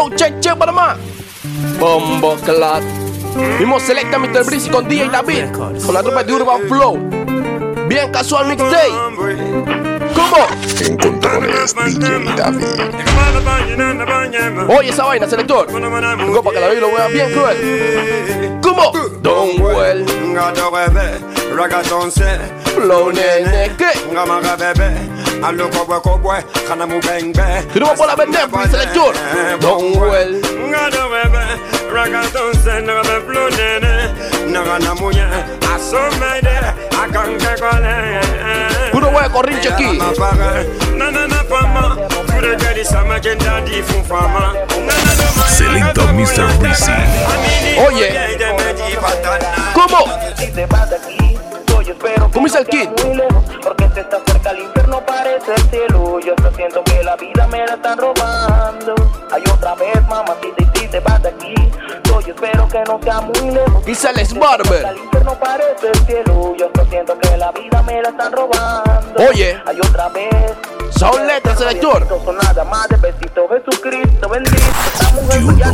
Show check check Panamá. Bombo Clat. Mismo selecta Mr. Breezy con DJ David. Con la tropa de Urban Flow. Bien casual mixtape. ¿Cómo? En controles, DJ David. Oye esa vaina, selector. Vengo para que la vida lo vea bien cruel. ¿Cómo? Don't well. Flow nene, ¿qué? Tenemos por la vender, selector. Don't well. Puro huevo corrinche aquí. Selecta Mr. Breezy. Oye. ¿Cómo? ¿Cómo dice el kid? Porque te está cerca el infierno parece el cielo Yo estoy siento que la vida me la están robando Hay otra vez mamacita y si te vas de aquí Yo espero que no sea muy lejos Dice Barber. El infierno parece el cielo Yo estoy siento que la vida me la están robando Oye. Hay otra vez Son letras, selector. Son nada más de besito Jesucristo bendito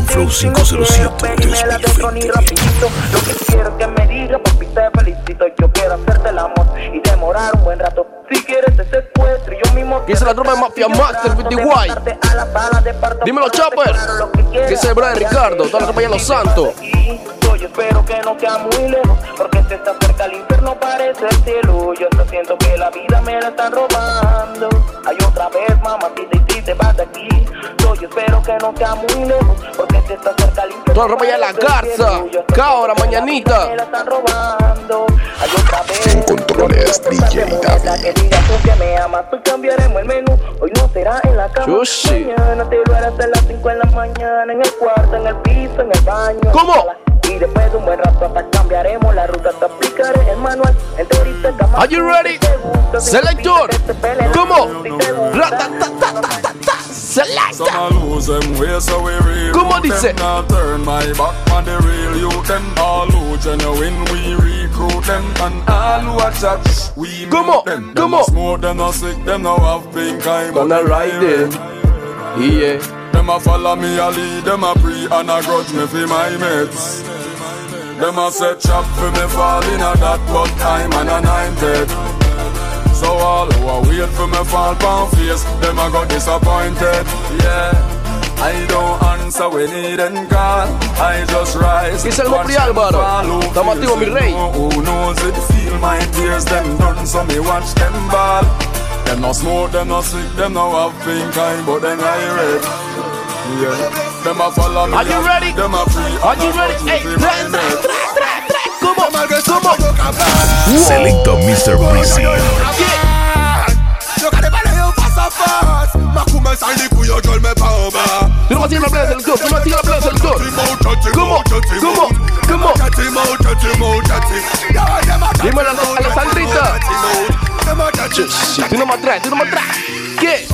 Flow 507 ven y me la dejo ni 2020. rapidito Lo que quiero es que me diga papi te felicito Yo quiero hacerte el amor y demorar un buen rato Si quieres te secuestro y yo mismo te Dice la tropa de Mafia. Master, No 50 te White. de Dímelo, Chopper. es el brother Ricardo, toda la tropa en Los Santos. Yo espero que no sea muy lejos, porque te está cerca el infierno parece el cielo. Yo esto siento que la vida me la están robando. Hay otra vez, mamacita, y si te vas de aquí. Yo espero que no sea muy lejos, porque te está cerca el infierno. Toda ropa en la garza. Cabra, mañanita. Me la están robando. Hay otra vez. En controles, DJ David. Que me amas, tú cambiaremos el menú. Hoy no será en la cama. Chushi. Mañana te lo harás a las 5 en la mañana, en el cuarto, en el piso, en el baño. ¿Cómo? Y después de un buen rato hasta cambiaremos la ruta, te explicaré el manual enterito en cama. Are you ready? Selector. ¿Cómo? Ratatatatata. Selecta. ¿Cómo dice? ¿Cómo? ¿Cómo? ¿Cómo? Gonna turn my back on the real you can all lose, and when we recruit them, and all who accepts, we go more than a sick, then I have pink. I'm gonna ride it. Yeah. Them a follow me a lead, them a pre and a grudge me for my mates. Them a set trap for me fall in a that but time and anointed. So all who a wait for me fall pound face, them a got disappointed. Yeah. I don't answer when he then call. I just rise. Dice el Mopri Álvaro. fall, who Estamos feels activos, mi it, rey. Who knows it? Feel my tears, them done, so me watch them ball. Them no smoke, them no sick, them no have pink eye, but them irate. Yeah. Them a follow me. Are you ready? Them a free. Are you ready? Hey, tra, tra, tra, tra, tra. ¿Cómo? ¿Cómo? Selecta Mr. Breezy. Tú no vas a ir a la playa del club. Tú no vas a ir a la playa del club. ¿Cómo? ¿Cómo? ¿Cómo? Dímelo a la- a la Sandrita. Tú no me atraes, tú no me atraes. ¿Qué?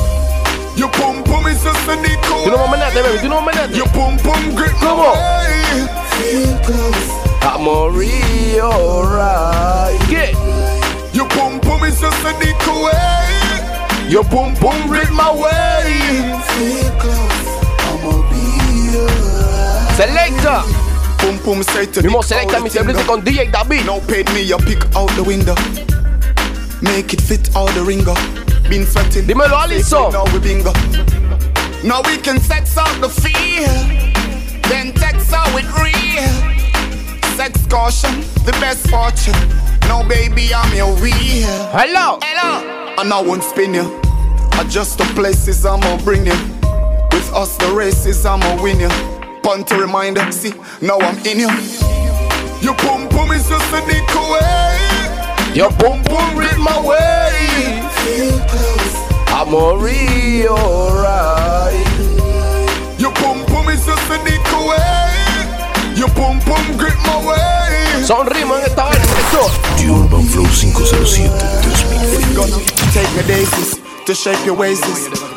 Your pum pum is just a Nico. Tú no me menetes, baby. Tú no me menetes. Your pum pum grip. ¿Cómo? Hey. I'm real right. ¿Qué? Your pum pum is just a Nico. Hey. Eh? Your boom boom read my way. Selecta. Pum pum say to Mismo the selecta crowd, Mr. Breezy con DJ David. Now paid me a pick out the window. Make it fit all the ringer. Been sweating. Dímelo, Allison. Now we bingo. Now we can sex out the fear. Then text out with real. Sex caution, the best fortune. Now baby, I'm your wheel. Hello. Hello. And I won't spin you. I just the places I'ma bring you. With us the races I'ma win you. Punt to reminder, see, now I'm in you. Your pum pum is just a Nico. away. Eh? Your boom boom read my way. I'm real right. Your pum pum is just a Nico. Hey. Your pum pum grip my way. Son ritmos en esta vaina, selector. The Urban Flow 507 2020. Gonna take me daisies to shape your waist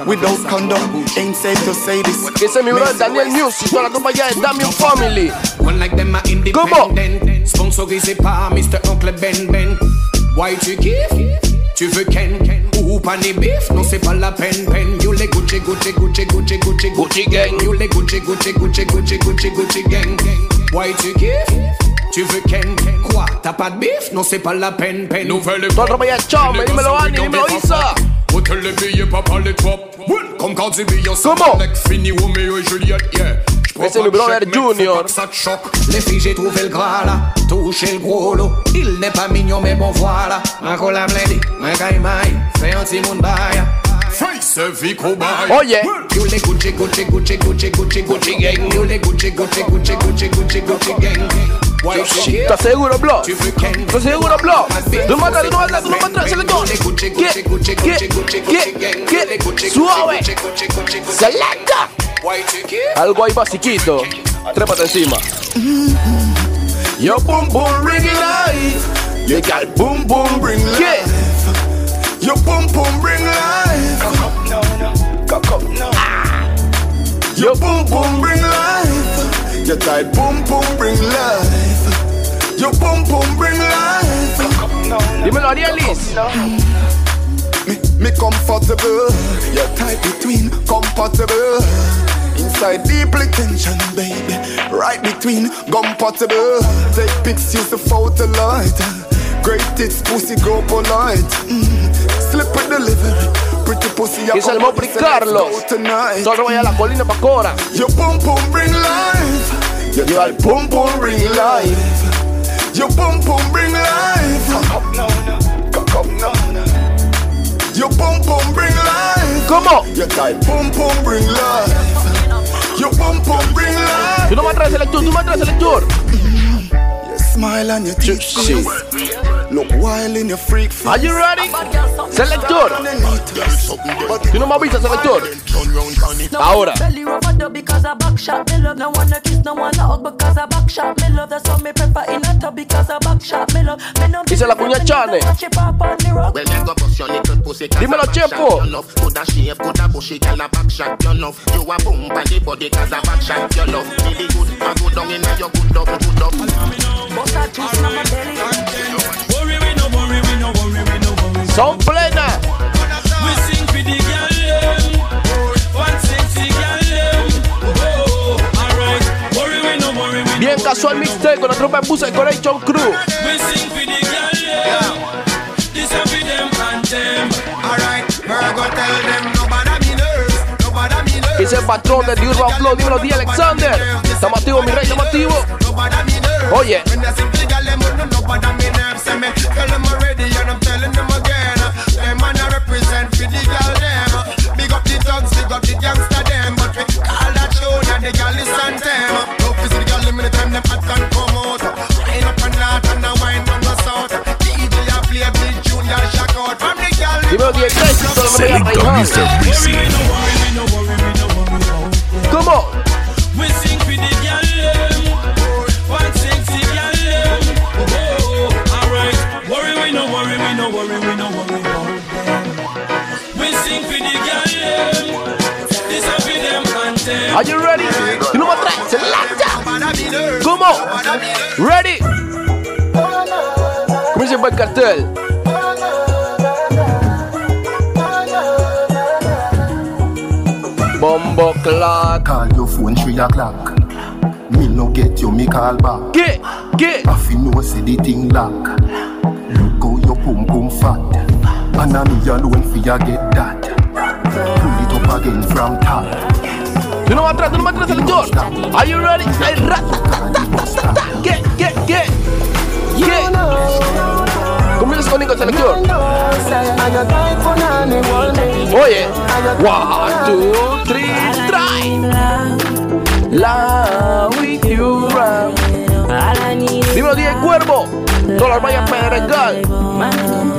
without condom. Ain't safe to say this. Ese es mi brother Daniel Music. Toda la tropa allá de Damian Family. One like them are independent. Sponsorisé par Mr. Uncle Ben Ben. Why tu kiffes? Tu veux Ken? Ou Ou pas ni beef, non c'est pas la peine, peine. You les Gucci, Gucci, Gucci, Gucci, Gucci, Gucci gang. You les Gucci, Gucci, Gucci, Gucci, Gucci, Gucci gang Why tu kiffes Tu veux Ken Quoi? T'as pas de bif Non c'est pas la peine peine. Nouvelle Todo vaya chome, dímelo Andy, dímelo Isa Hôtel les billets, papa les top. Comme quand Comment? fini Romeo et Juliette, yeah Mais c'est le Brother Junior Les filles j'ai trouvé le gras là Touché le gros lot Il n'est pas mignon mais bon voilà Un collab lady, un caïmaï Fais un petit monde bail Face vie cobaye Oh yeah You les Gucci, Gucci, Gucci, Gucci, Gucci, Gucci gang You les Gucci, Gucci, Gucci, Gucci, Gucci, Gucci gang? ¿Estás seguro, bro? ¿Estás seguro, bro? No mata, no mata, no mata, Gucci gang ¿Qué? You les Gucci, ¿Qué? Suave. Selecta? Algo ahí basiquito Trépate encima Yo boom boom ring life You got boom boom bring life Your boom boom bring life. Your boom boom bring life. Your tight boom boom bring life. Your boom boom bring life. Dímelo Arielis Me, me comfortable. Your tight between compatible. Inside deeply tension, baby. Right between compatible. Take pics, use the photo light. Great tits, pussy, go polite. Mm. Slip with delivery. Pretty pussy, el Mopri Carlos tonight. Solo vaya a la colina pa' Cora Your boom boom bring life. Your Your boom boom bring life. Your boom boom bring life. Your boom boom bring life. ¿Cómo? Your tight boom boom bring life. Your boom boom bring life. Tú no me atraes selector, tú me atraes selector Your smile and your teeth Shit. Look wild in your freak face. Are you ready? Selector Tú no me avisas, selector Ahora Belly rubber dub because I back shot me love. No wanna kiss, no wanna hug because I back shot me love. That's why me prefer in a tub because I back shot me love. Me no Dice la cuña Chane. Watch it pop on the rug. Well, you go bust your little pussy cause Dímelo, a back Chepo. shot your love Coulda shave, coulda bushy, girl a back shot your love You a boom by the body cause a back shot your love Really good, a good down inna your good up, good up Bust a twist on my belly. We no Bien worry, casual we no mixtape con la tropa de Busa Decoration Crew We sing for the girl them. This a for them and them. Alright, Virgo tell them nobody me nerves Nobody me nerves Dice el patrón de The Urban Flow Dímelo D. Alexander Estamos activos, mi rey, estamos activos Nobody me nerves Oye When they the gal is on them Love is the gal them anytime them hot and come out Wine up and out and a wine on the south DJ a play big tune, y'all shock out From the gal Dímelo D. Alexander Solo me Selector Mr. Worry Breezy. we we no worry we no worry about them. ¿Cómo? We sing for the one sexy. Oh, alright. Worry we no worry we no worry we no worry Are you ready? Tú no me atraes Selecta ¿Cómo? Ready Comienza el cartel Bombo clock Call your phone 3 o'clock. Me no get you, me call back. ¿Qué? ¿Qué? I feel no see the thing lock. Look how your pum pum fat. And I me alone for ya get that. Pull it up again from top. Tú no me atraes, tú no me atraes selector Are you ready? Ay, rata Call the bus stop. ¿Qué? ¿Qué? ¿Qué? ¿Qué? Comienza conmigo selector Oye One, two, three, try La with you round Dímelo DJ Cuervo Todas las vallas Pedregal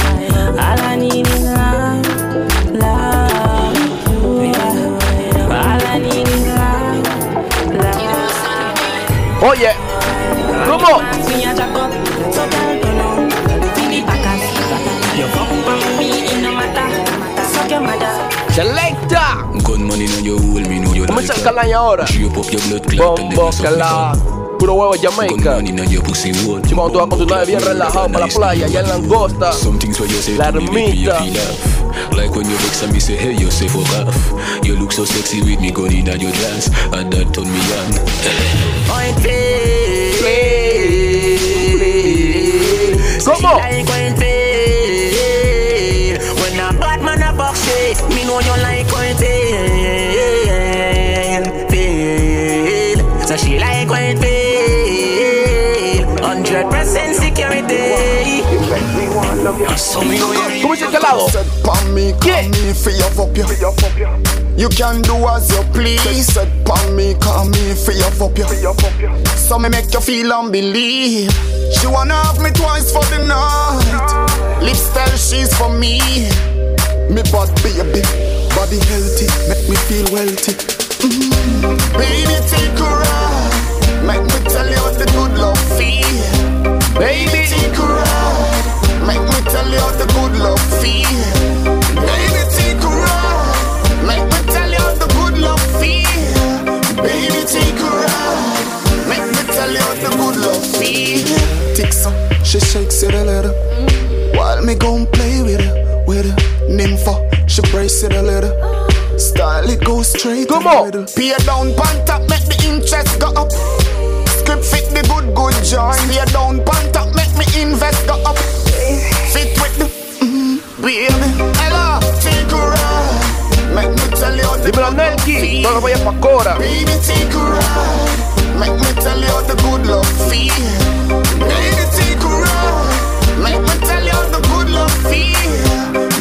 Selecta Gunman in your hole, me know you like calaña ahora up your blood clot and then Bombo you suck me cala down. puro huevo de Jamaica. Cuando tú vas con tu nave bien relajado para la playa, allá en Langosta, la ermita. Like when you vex and me say, hey, you say fuck off. You look so sexy with me going in at your dance, and that turn me on. Point feel. ¿Cómo? Like point me know you like point feel. Feel. So she like point feel. Hundred percent security. So me know you. ¿Cómo dice este lado? Said pan me, call me, for your fuck you. You can do as you please. Said pan me, call me, for your fuck you. So me make you feel unbelieve. She wanna have me twice for the night. Lips tell she's for me. Me bad baby, body healthy, make me feel wealthy. Mm. Baby, take a ride. Make me tell you the good love feel. Baby, take a ride. Make me tell you the good love feel. Baby, take a ride. Make me tell you what the good love feel. Baby, take a ride. Ticks she shakes it a little. While me gon' play with her, with her. Nympho, she brace it a little. Style it go straight Come to on. the middle. Pay down, pant up, make the interest go up. Script fit the good, good joint. Pay down, pant up, make me invest go up. Fit with the, mm, baby. Hello, take a ride. Make me tell you the Dímelo, good love Nelky. feel. No lo vayas pa' Cora. Baby, take a ride. Make me tell you what the good love feel. Baby, take a ride. Make me tell you the good love feel.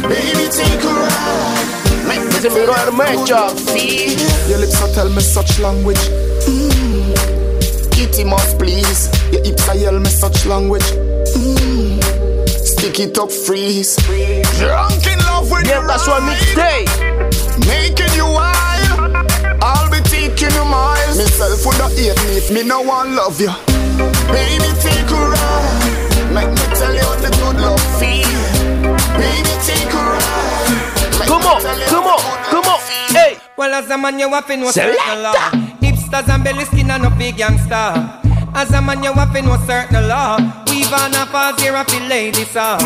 Baby, take a ride. Make me Ese es mi tell you the good Mecha. love feel. Your lips are tell me such language. Mm. Kitty must please. Your hips are yell me such language. Mm. Stick it up, freeze. Drunk in love with Bien you. casual mixtape. Making you wild. I'll be taking you miles. Myself would not hate me if me no one love you. Baby, take a ride. Make me tell you what the good love feel. Baby, take a ride. Make Come on, come on, come on. Hey, Well, as a man, you have to know Selector. certain law. Hipsters and belly skin and no big gangster. As a man, you have to know certain law. Weave on a pause here, I feel ladies saw.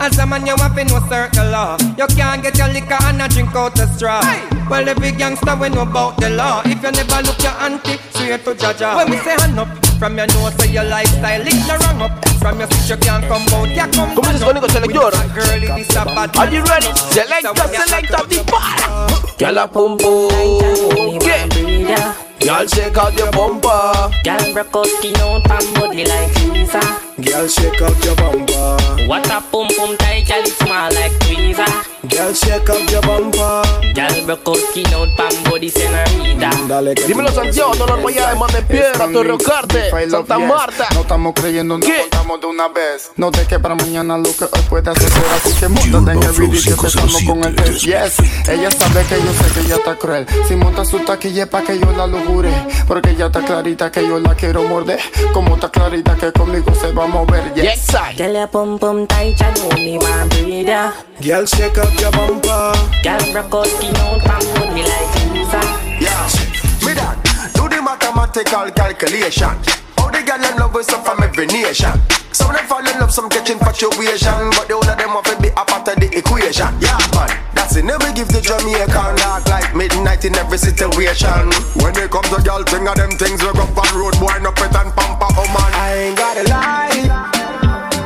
As a man, you have to know certain law. You can't get your liquor and a drink out the straw. Well, the big gangster we know about the law. If you never look your auntie, straight to Jaja. When we say hand up, from your nose to your lifestyle, it no wrong up. From your switch you can't come out, you come ¿Cómo dices back conmigo, up. selector? Girl, it is a bad Are you ready? man. ready? Selecta, selecta, dispara. Que la pum pum. ¿Qué? Y'all shake out your bumper. Girl broke out skin out and body like freezer. Girl, shake out your bumper. What a pum pum tight, girl, it small like tweezer. Girl, shake out your bumper. Girl broke out skin out and body senorita. Dale que Dímelo Santiago, Dolor Guayaba, Mar de Piedra, Torre Carte, Santa Marta. No estamos creyendo, no contamos de una vez. No de que para mañana lo que hoy puede suceder. Así que montate en el video y que empezamos con el test. Yes, ella sabe que yo sé que ella está cruel. Si monta su taquilla es pa' que yo la lujure. Porque ella está clarita que yo la quiero morder. Como está clarita que conmigo se va a mover. Yes, Yes, I. Pum pum ya. Girl, shake out your bumper. Girl broke out skin out and body like freezer. Yeah, me that. Do the mathematical calculation. How the girl them love with some from every nation. Some of them fall in love, some catch infatuation. But the whole of them have to be a part of the equation. Yeah, man. That's it. Never give the Jamaican dark like midnight in every situation. When they come to girl, thing of them things we go up on road, boy, no pet and pamper, oh man. I ain't gotta lie.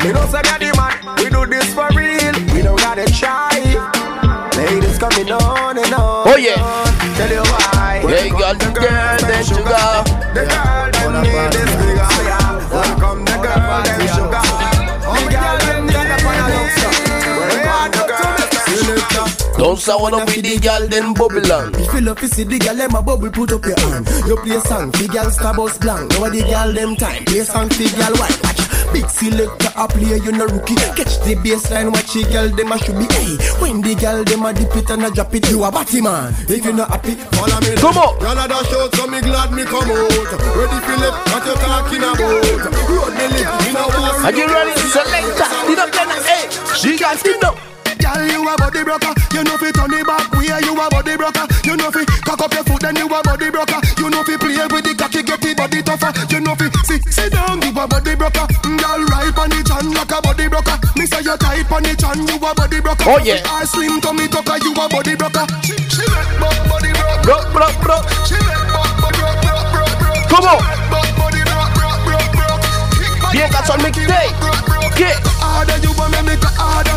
Me know say me the man. We do this for real. We don't gotta try. On and on. Oh, Oye. Tell you why. They got the girl, then sugar. The girl them need this big sugar. Don't sour up the girl, then bubble on. If you love to see the girl, them a bubble, put up your hand. You play song, the girl star bus blank. Now the girl them time, play song, the girl white. Watch, big selector a play, you no rookie. Catch the baseline, watch the girl them a should be. Hey, when the girl them a dip it and a drop it, you a batty man. If you not happy, follow me. Come on. Y'all a dash out, so me glad me come out. Ready it, what you talking about? Road me live, me no want. Are you ready? Selecta, did get then, hey. She got it up. Girl, you a body broker. You know fi turn it back. Where you a body broker. You know fi cock up your foot, then you a body broker. You know fi play with the cocky, get the body tougher. You know fi see a body broker. Mm, girl, right on the chan like a body broker. Me say you tight on the chan, you a body broker. Oh, yeah. I slim to me tucker, you a body broker. She, she make buck body broke, broke, broke, broke. She make buck body broke, broke, broke, broke. Come on. Buck body broke, broke, broke, broke. Bien casual mixtape. ¿Qué? Harder, you want me make harder.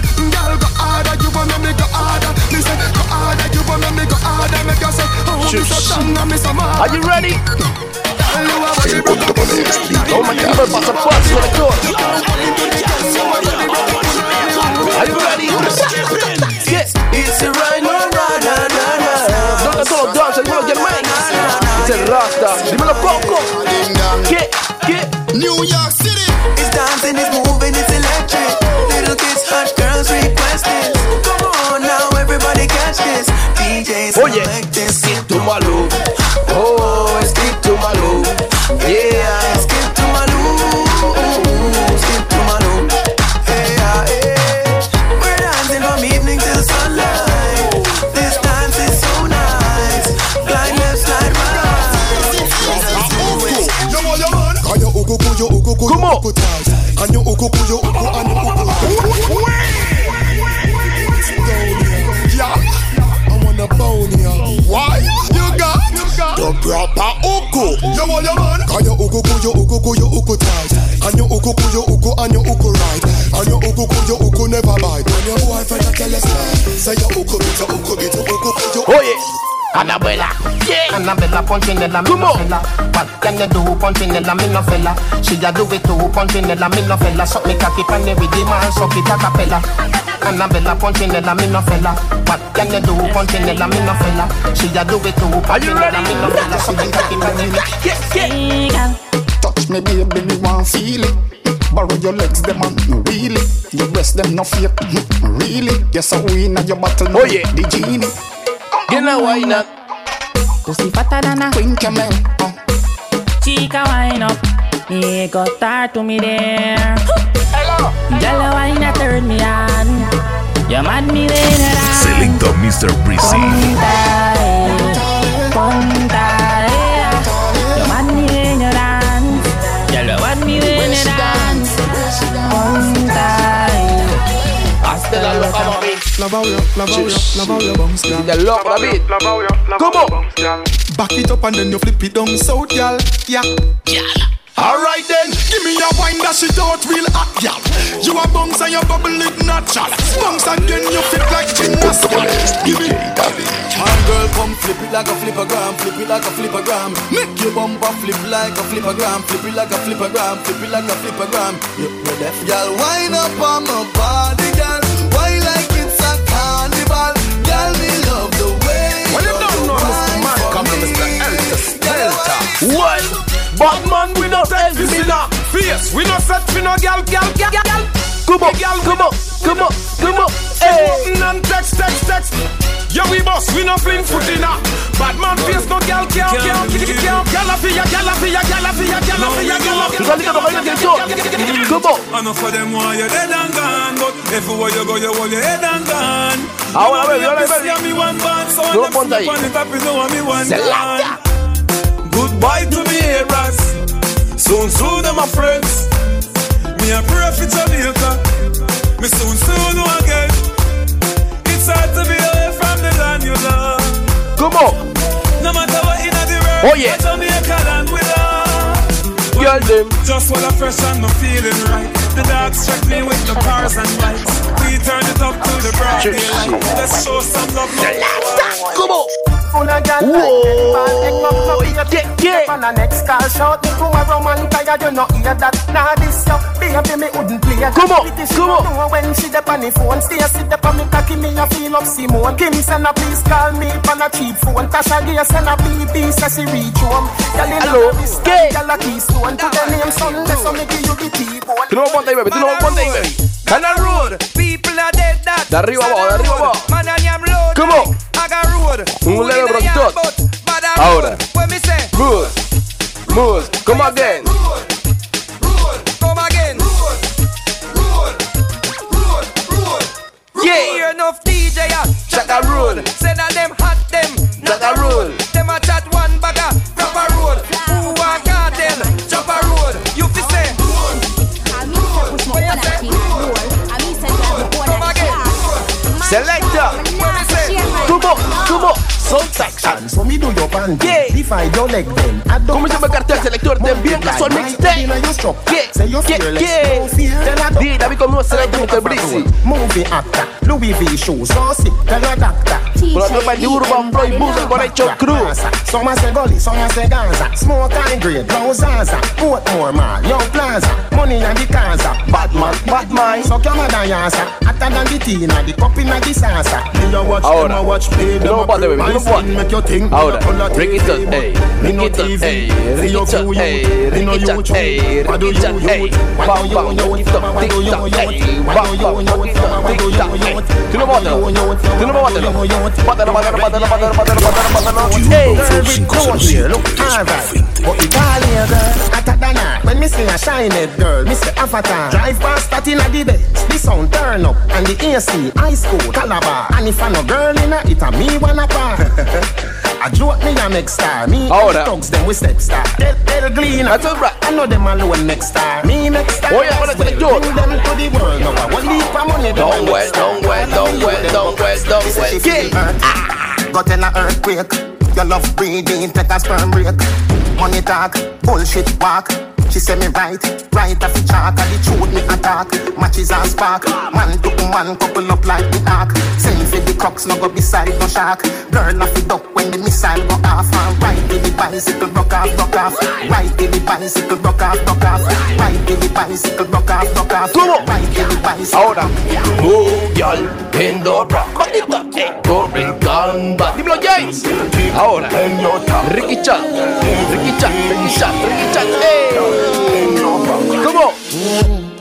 Mad. Are you ready? El control es DJ Oh my God, David. pasa fuerza con el coro. Are you ready? Yeah. It's a right no na na na na. ¿Dónde están los dancers? Dímelo, Jermaine. Es el Rasta. Dímelo, Coco. ¿Qué? ¿Qué? New York City. It's dancing, it's moving, it's electric. Little kids, hot girls request it. Come on now, everybody catch this. DJs Oye, oh, select Annabella. Yeah. Annabella Punchinella, me Come no on. fella. What can you do, Punchinella, me no fella? She a do it too, Punchinella, me no fella. Suck me cocky pan the rhythm and suck it a cappella. Annabella Punchinella, me no fella. What can you do, Punchinella, me no fella? She a do it too, Are you ready? Punchinella, me no fella. Suck me cocky pan the rhythm. Yeah, yeah. Touch me, baby, me want feel it. Borrow your legs, them on really. Your breast, them no fake, really. Yes, I win at your battle. Oh, yeah. the genie. Now, why not? Pussy fatter than a Queen Camel. Uh. chica wine up. Got to me there. Hello. Girl, you wine turn me on. You mad me when you dance. Selecta Mr. Breezy. Punta. You mad me when you dance. Girl, you mad me when you dance. Punta, Hazte la. Love how you, love how you, love how you bounce, girl. The love of it. Back it up and then you flip it down south, girl. Yeah. yeah. Alright then, give me a wine that shit out real hot, girl. You a bounce and you bubble it natural. Bounce again, you fit like gymnast, girl. Give me. Man girl come flip it like a flippergram, flip it like a flippergram Make your bumper flip like a flippergram, flip it like a flippergram, flip it like a flippergram You ready? Girl wind up on my body, girl Well, you don't know Mr. Malcolm and Mr. Elter Skelter. What? Batman, we not help me now. Fierce, we no set for no gal, gal, gal, gal. Come on, come on, come on, come on. Hey. Open and text, text, text. Yeah, we boss, we no fling foot in a Bad man face, no gal, gal, gal, gal, gal for ya, gal for ya, gal for ya, gal for ya, gal Tú sabes que no bailas que yo. Come on. Enough of them want you dead and gone But everywhere you go, you hold your head and gone Ahora, baby, ahora, You baby. see me one band, so No I'm ponte ahí. on the top, you know me one Selecta. band Goodbye to me haters Soon, soon, my friends Me a pray for Jamaica Me soon, soon, again It's hard to be away from the land you love Come on. No matter what in the world Oh, yeah. Jamaica land we love Girl, them. Just while I'm fresh and I'm feeling right The dogs check me with the cars and lights We turn it up to the daylight. Let's show some love Come on. Full of gal Whoa. Yeah, yeah. On the next call shout me to a Roman tired you no hear that Nah this yo baby me wouldn't play Come on, come on. know when she dep on the phone Stay sit dep on me cocky me a feel up Simone Kim send a please call me on a cheap phone Tasha Gay send a BB say she reach home Girl in Hello, a gay. Girl a keystone To the name Sunday so me give you the T-bone Tú no ponte ahí, baby. Tú no ponte ahí, baby. Canal Road, people are dead that. De arriba abajo, de arriba abajo. Man, I am Come on. I got road. Un level from top. Ahora. Rules. Rules. Come again. Yeah. Enough DJ a chat a roll. Send a them hot them not a roll. Them a chat one bagger drop a roll. Who a cartel drop a roll. You fi say roll. Selector. 梦，做。Soul Saxon So me do your band. Yeah. If I don't like them I don't Comienza a marcarte selector de bien la mixtape? Yeah Say you're fearless. Yeah. No fear Then I don't Movie actor Louis V shoe, saucy. Tell a doctor, I doctor Pronto para Urban Boy Busa con hecho cruz Some say gully Some say Gaza. Smoke and grade Blow Zaza. More man, Young Plaza. Money and the Gaza Bad man Bad man Suck your mother yasa Hotter than the Tina, the cup in the salsa Me a watch Them a watch Me Them a pre Number make your thing. Hold on, break it up, hey. Break it up, hey. Break it up, hey. Break it up, hey. Break it up, hey. Wow, wow, break it up, tick tock, hey. Wow, wow, break it up, tick tock, hey. Tu no mátalo, tu no mátalo. Mátalo, mátalo, mátalo, mátalo, mátalo, mátalo, mátalo. Hey, there we go, look, all right. Oh, but Italia girl, hotter than her. When me see a shiny girl, me avatar. Drive past that in a best. The sound turn up and the AC, high school, Calabar. And if I no girl in a, it a me wanna par. I joke me a make star. Me Ahora. and the thugs them we step star. Del, del Glean. That's all right. I know them alone make star. Me make star. Oh, Ahora as well. Bring them to the world. Now I want leave for money. Don't wait, don't wait, don't wait, don't wait, don't wait. Yeah. hurt. Got in a earthquake. Your love breathing, take a sperm break. Money talk, bullshit walk. She say me right, right off the chalk. And the truth me attack. Matches and spark. Man to man couple up like the ark. Send for the crocks, no go beside no shark. Girl off the duck when the missile go off. And right with the bicycle, rock off, rock off. Right with the bicycle, rock off, rock off. Right with the bicycle, rock off, rock off. Right with the bicycle. Ahora, move, girl, bend the rock. Back it up, eh. Go bring gun back. Dímelo, James. Ahora, Ricky Chan, Ricky Chan, Ricky Chan, Ricky Chan, ey. Come mm. on.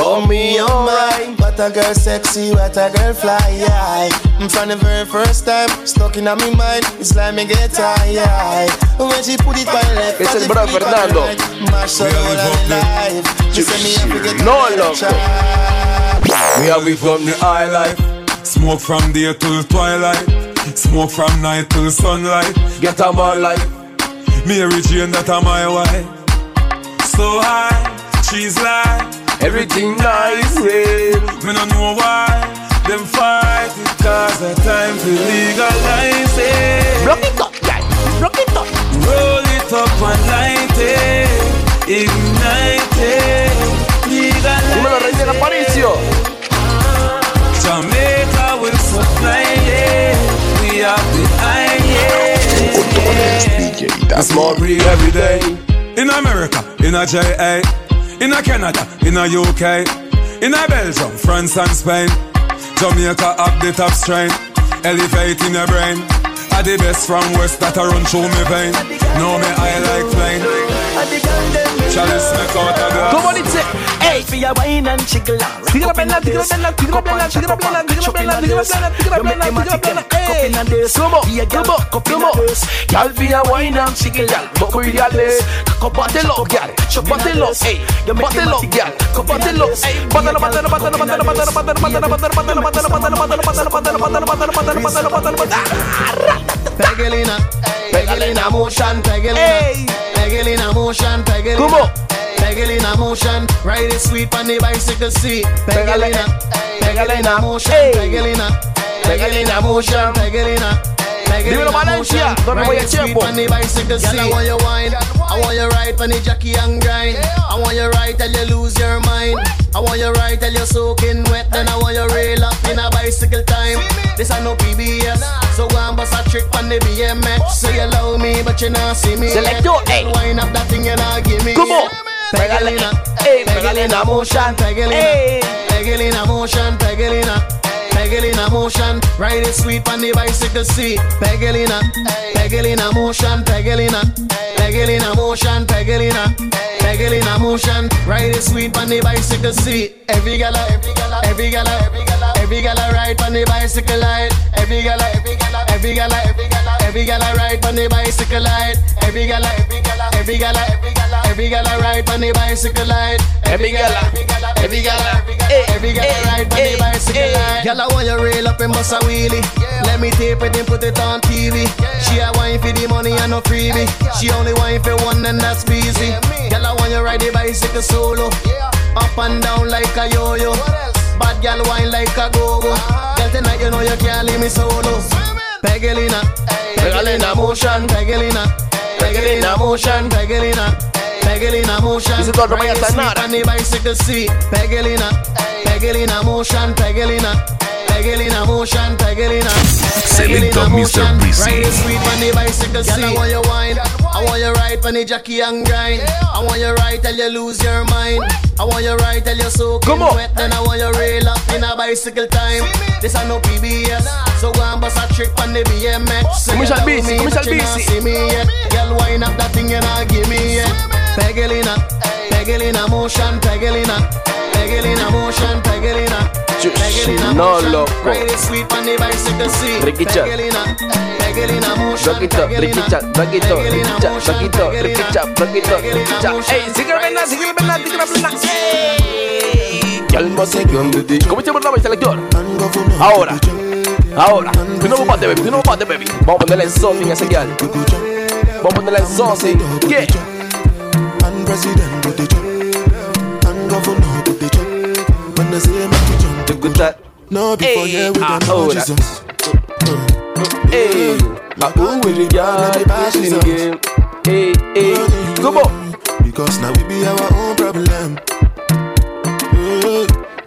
Oh me, oh my, what a girl sexy, what a girl fly, yeah. From the very first time, stuck in my mind, it's like me get high, yeah. When she put it by left, Es el bro Fernando. mash up all of life. She say me have to No, loco. We are we from the high life. Smoke from day till twilight. Smoke from night till sunlight. Get a man like Mary Jane, that are my wife. So high, she's like everything nice, real. Me no know why them fight it cause the time to legalize it. Rock it up, guy. Rock it up. Roll it up and light it. Ignite it. Legalize Dímelo, Rey del Aparicio. Jamaica will supply it. We have the iron. The small breed every day. In America, in a JA, in a Canada, in a UK, in a Belgium, France and Spain. Jamaica up the top strain, elevating your brain. Are the best from West that I run through me vein. Know me I like plain. Chalice make out a glass. ¿Cómo dice? Ey. Fia wine and jiggle Sigue la plena, sigue la plena, sigue la plena, sigue la plena, sigue la plena, sigue la plena, sigue la plena, sigue la plena. Ey. ¿Cómo? ¿Cómo? ¿Cómo? Y'all via wine and jiggle, y'all. Poco ideales. Compártelo, y'all. Compártelo, ey. Compártelo, y'all. Compártelo, ey. Bátalo, bátalo, bátalo, bátalo, bátalo, bátalo, bátalo, bátalo, bátalo, bátalo, bátalo, bátalo, bátalo, bátalo, bátalo, bátalo, bátalo, bátalo, bátalo. Pegelina, Pegelina motion, Pegelina, Peggle in a motion, peggle. Come on. Peggle in a motion, ride it sweet on the bicycle seat. Peggle in a, peggle in a motion, peggle in a, peggle in a motion, peggle in a. Dímelo, Valencia, donde voy a tiempo. on the bicycle seat. I want you wine, I want you ride on the jockey and grind. I want you ride till you lose your mind. I want you ride till you're soaking wet. Then I want you rail up in a bicycle time. This I no PBS, so go and bust a trick on the BMX. So you love me, but you not see me. Selector, ey. Wine up that thing you not give me. ¿Cómo? Pegelina, Ey, Pegelina motion, Pegelina, Ey. Pegelina motion, Pegelina. Pegelina motion, ride it sweet on the bicycle seat. Pegelina, Pegelina motion, Pegelina, Pegelina motion, Pegelina, Pegelina motion, ride it sweet on the bicycle seat. Every gala, every gala, every gala, every gala, every gala ride on the bicycle ride. Every gala, every gala, every gala, every gala, every gala ride on the bicycle ride. Every every gala, every gala, every gala, every gala ride on the bicycle ride. Every gala, every gala, every gala ride on the bicycle ride. Girl, I want you rail up and bust a wheelie. Let me tape it and put it on TV. She a wine for the money and no freebie. She only wine for one and that's busy. Girl, I want you ride the bicycle solo. Up and down like a yo-yo. Bad girl wine like a go-go. Girl, tonight you know you can't leave me solo. Pegelina, Pegelina Pégale en motion, pégale en, pégale en motion, pégale en. Pegelina motion, Pegelina, Pegelina motion, Pegelina bicycle seat. Pegelina, Pegelina motion, Pegelina. Pegelina motion, Pegelina. Selector Pegelina Mr. motion. Breezy. Ride sweet on the bicycle seat. Girl, I want you wine. I want you ride on the jockey and grind. I want you ride till you lose your mind. I want you ride till you soak in wet. Then I want you rail up in a bicycle time. This a no PBS. So go and bust a trick on the BMX. Say Come you shall be, come shall you be, not see. see me yet. Girl, wind up that thing you not give me yet. Pegelina, Pegelina motion, Pegelina, Pegelina motion, Pegelina. No, loco. Riquicha. Roquito, riquicha, roquito, riquicha, roquito, riquicha, roquito, riquicha. Ey, sigue la pena, sigue la pena, sigue la pena. Comencemos la vez, selector. Ahora, ahora. Tu nuevo bate, baby, tu nuevo bate, baby. Vamos a ponerle something a ese guial. Vamos a ponerle something. Yeah. President with the job. And governor with the job. When they say, you go that. No, before hey, yeah, we don't know Jesus. Hey, I go ah, oh, with the girl, passing again. Hey, hey, come on. Because now we be our own problem.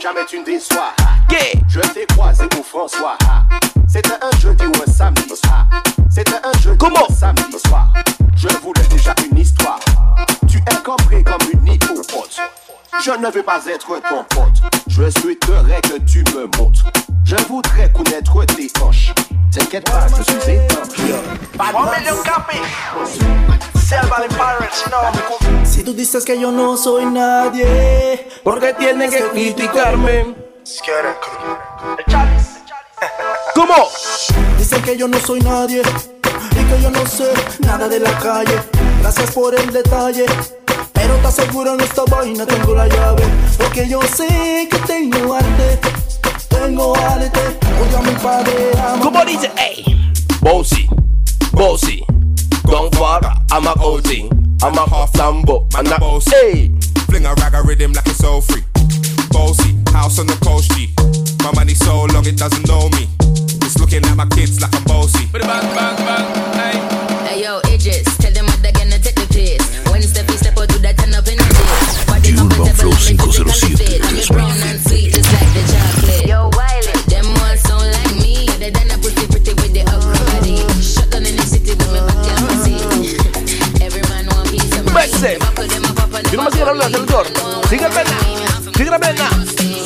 Jamais tu ne déçois. Yeah. Je t'ai croisé pour François. C'était un jeudi ou un samedi. C'était un jeudi ou un samedi soir. Je voulais déjà une histoire. Tu es compris comme une hippopote. Je ne veux pas être ton pote. Je souhaiterais que tu me montres. Je voudrais connaître tes. T'inquiète pas, je suis étanche. One million copy. Selva de Pirates, no. Si tú dices que yo no soy nadie, porque tienen que criticarme. ¿Cómo? Dicen que yo no soy nadie y que yo no sé nada de la calle. Gracias por el detalle. Pero te aseguro en esta vaina tengo la llave. Porque yo sé que tengo arte. Tengo arte. Odio a mi padre. Amo. ¿Cómo dice? Ey. Bossy, bossy, gone far, I'm a OG, I'm a half Lambo, I'm a bossy. Hey. Fling a rag a rhythm like it's all free. Bossy, house on the coast G. My money so long it doesn't know me. It's looking at my kids like I'm bossy. Bang, bang, bang, hey. Hey yo, Idris, tell them what they're gonna take the piss. When step is step out, do that turn up in the dish. Body Urban Flow comfortable, 507 fit. dice, yo no me sigo la luna, seductor. Sigue pena, sigue la pena,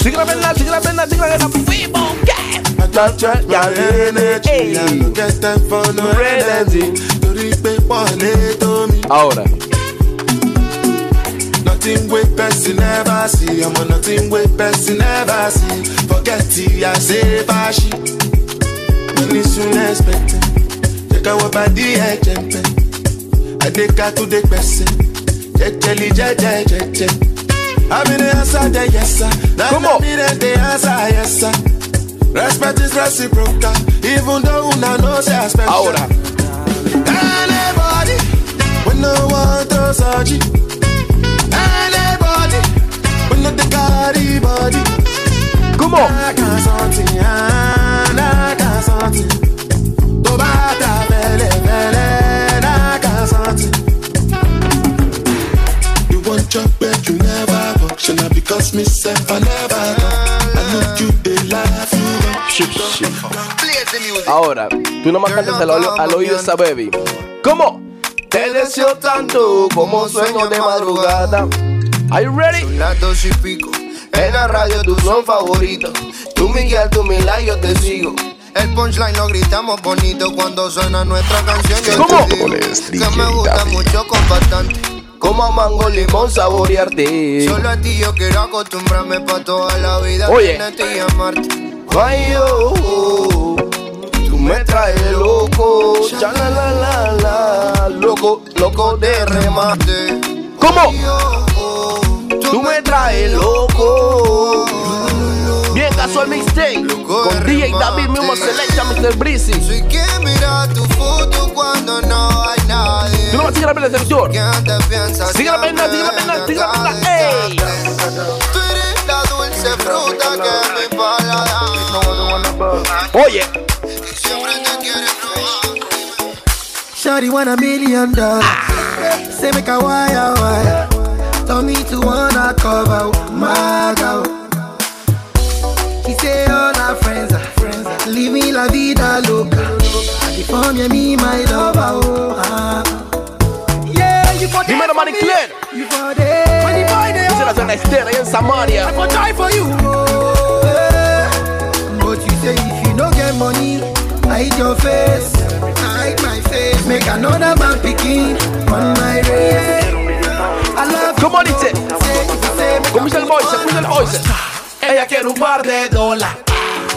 sigue la pena, sigue la pena, sigue la pena. Fuimos, ¿qué? Àjọjọ yàrá ẹnẹ́jì yàrá kẹsẹ̀ fọ́nù ẹnẹ́jì torí pé. Ahora. Nothing wey person never see, ọmọ nothing wey person never see, forget if ya ṣe bá ṣí. Money soon expected, jẹ́ ká wọ́n bá dí ẹ̀jẹ̀ ń bẹ̀, àdéká tó dé pẹ̀sẹ̀. Jẹ́jẹ́lì jẹ́jẹ́ jẹ́jẹ́. Àmì ni answer the yes sir. Dey answer yes sir. Respect is reciprocal. Even though una know say I special. Ahora. Anybody, we no want to search it. Anybody, we no the carry body. Come on. I can something, I can something. To bata bele bele, I can something. Bed, you never because me self I never come. I know you they laugh you. Shit, shit. Ahora, tú nomás cantas al, oído- al oído de esa baby. ¿Cómo? Te deseo tanto como sueño de madrugada. Are you ready? Son las dos y pico. En la radio tu son favorito. Tú Miguel, tú Mila, yo te sigo. El punchline lo gritamos bonito cuando suena nuestra canción. Yo ¿Cómo? te digo que me gusta mucho con bastante. Como a mango limón saborearte. Solo a ti yo quiero acostumbrarme pa' toda la vida. Oye. tenerte y amarte. Ay, oh, oh. Tú me traes loco, cha la la la la, loco, loco de remate. ¿Cómo? Tú me traes loco. Bien casual mixtape con DJ David mismo selecta Mr. Breezy. Soy quien mira tu foto cuando no hay nadie. Tú no vas a seguir la pena, selector. ¿Quién te piensas? Sigue la pena, sigue la pena, sigue la pena. ¡Ey! Tú eres la dulce fruta que mi paladar. Oye. Siempre te quiere probar. Shawty want a million dollars. Say make a wire wire. Tell me to wanna cover my girl. She say all her friends are friends. are Living la vida loca. California, me my lover. Oh, ah. For Dímelo, Manny Clear. You for there. When the boy there. Samaria. I for die for you. Oh, eh. But you say if you don't get money, hide your face. Hide my face. Make another man picking on my race. I love. Comienza el voice, comienza el voice. Ella quiere un par de dólares.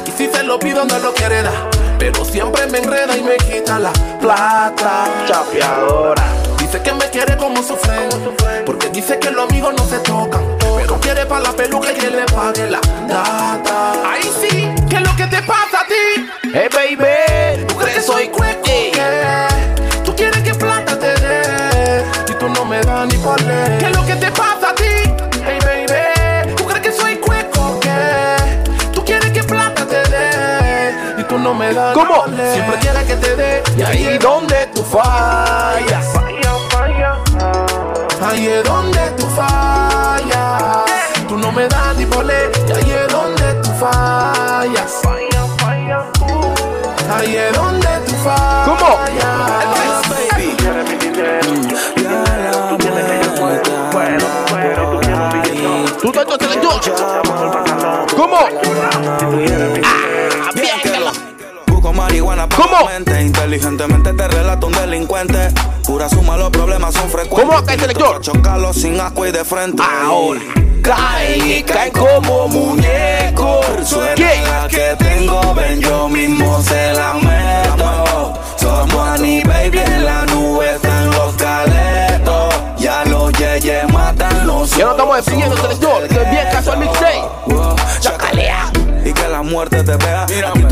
Y si se lo pido, no lo quiere dar. Pero siempre me enreda y me quita la plata. Chapeadora. Dice que me quiere como su friend. Porque dice que los amigos no se tocan. Pero quiere para la peluca y que le pague la data. Ahí sí, ¿qué es lo que te pasa a ti? Hey, baby. ¿Tú crees que soy cueco? ¿Tú quieres que plata te dé? Y tú no me das ni por ley. ¿Qué es lo que te pasa a ti? Hey, baby. ¿Tú crees que soy cueco? ¿Qué? ¿Tú quieres que plata te dé? Y tú no me das ¿Cómo? ni por ley. Siempre quieres que te dé. Y ahí donde tú fallas. Para ¿Cómo? mente. Inteligentemente te relato un delincuente. Pura suma, los problemas son frecuentes. ¿Cómo acá, selector? Chocarlo sin asco y de frente. Ahora. Cae y cae como muñeco. Suena ¿Qué? la que tengo, ven, yo mismo se la meto. Somos Annie, baby, en la nube están los caletos. Ya los yeyes matan los Ya no estamos definiendo selector. Que bien casual mixtape. Chacalea. y que la muerte te vea. Aquí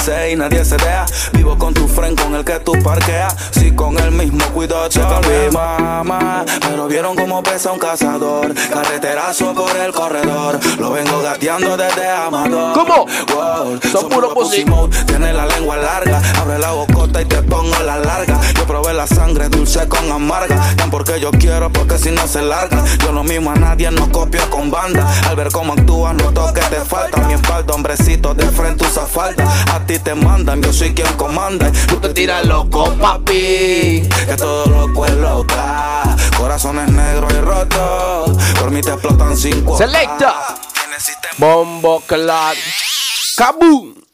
todo el mundo quiere ser y nadie se vea. Vivo con tu friend con el que tú parqueas. Si con el mismo cuido te mi mamá. Pero vieron cómo pesa un cazador. Carreterazo por el corredor. Lo vengo gateando desde Amador. ¿Cómo? Wow, Son puro pussy. Tiene la lengua larga. Abre la bocota y te pongo la larga. Yo probé la sangre dulce con amarga. Tan porque yo quiero, porque si no se larga. Yo lo mismo a nadie, no copio con banda. Al ver cómo actúas, noto que te falta. Mi espalda, hombrecito, de frente usa falda. A ti te mandan, yo soy quien comanda. Tú te tiras loco, papi. Que todo loco es loca. Corazones negros y rotos. Por mí te explotan cinco. Selecta. Bombo clad. Kaboom.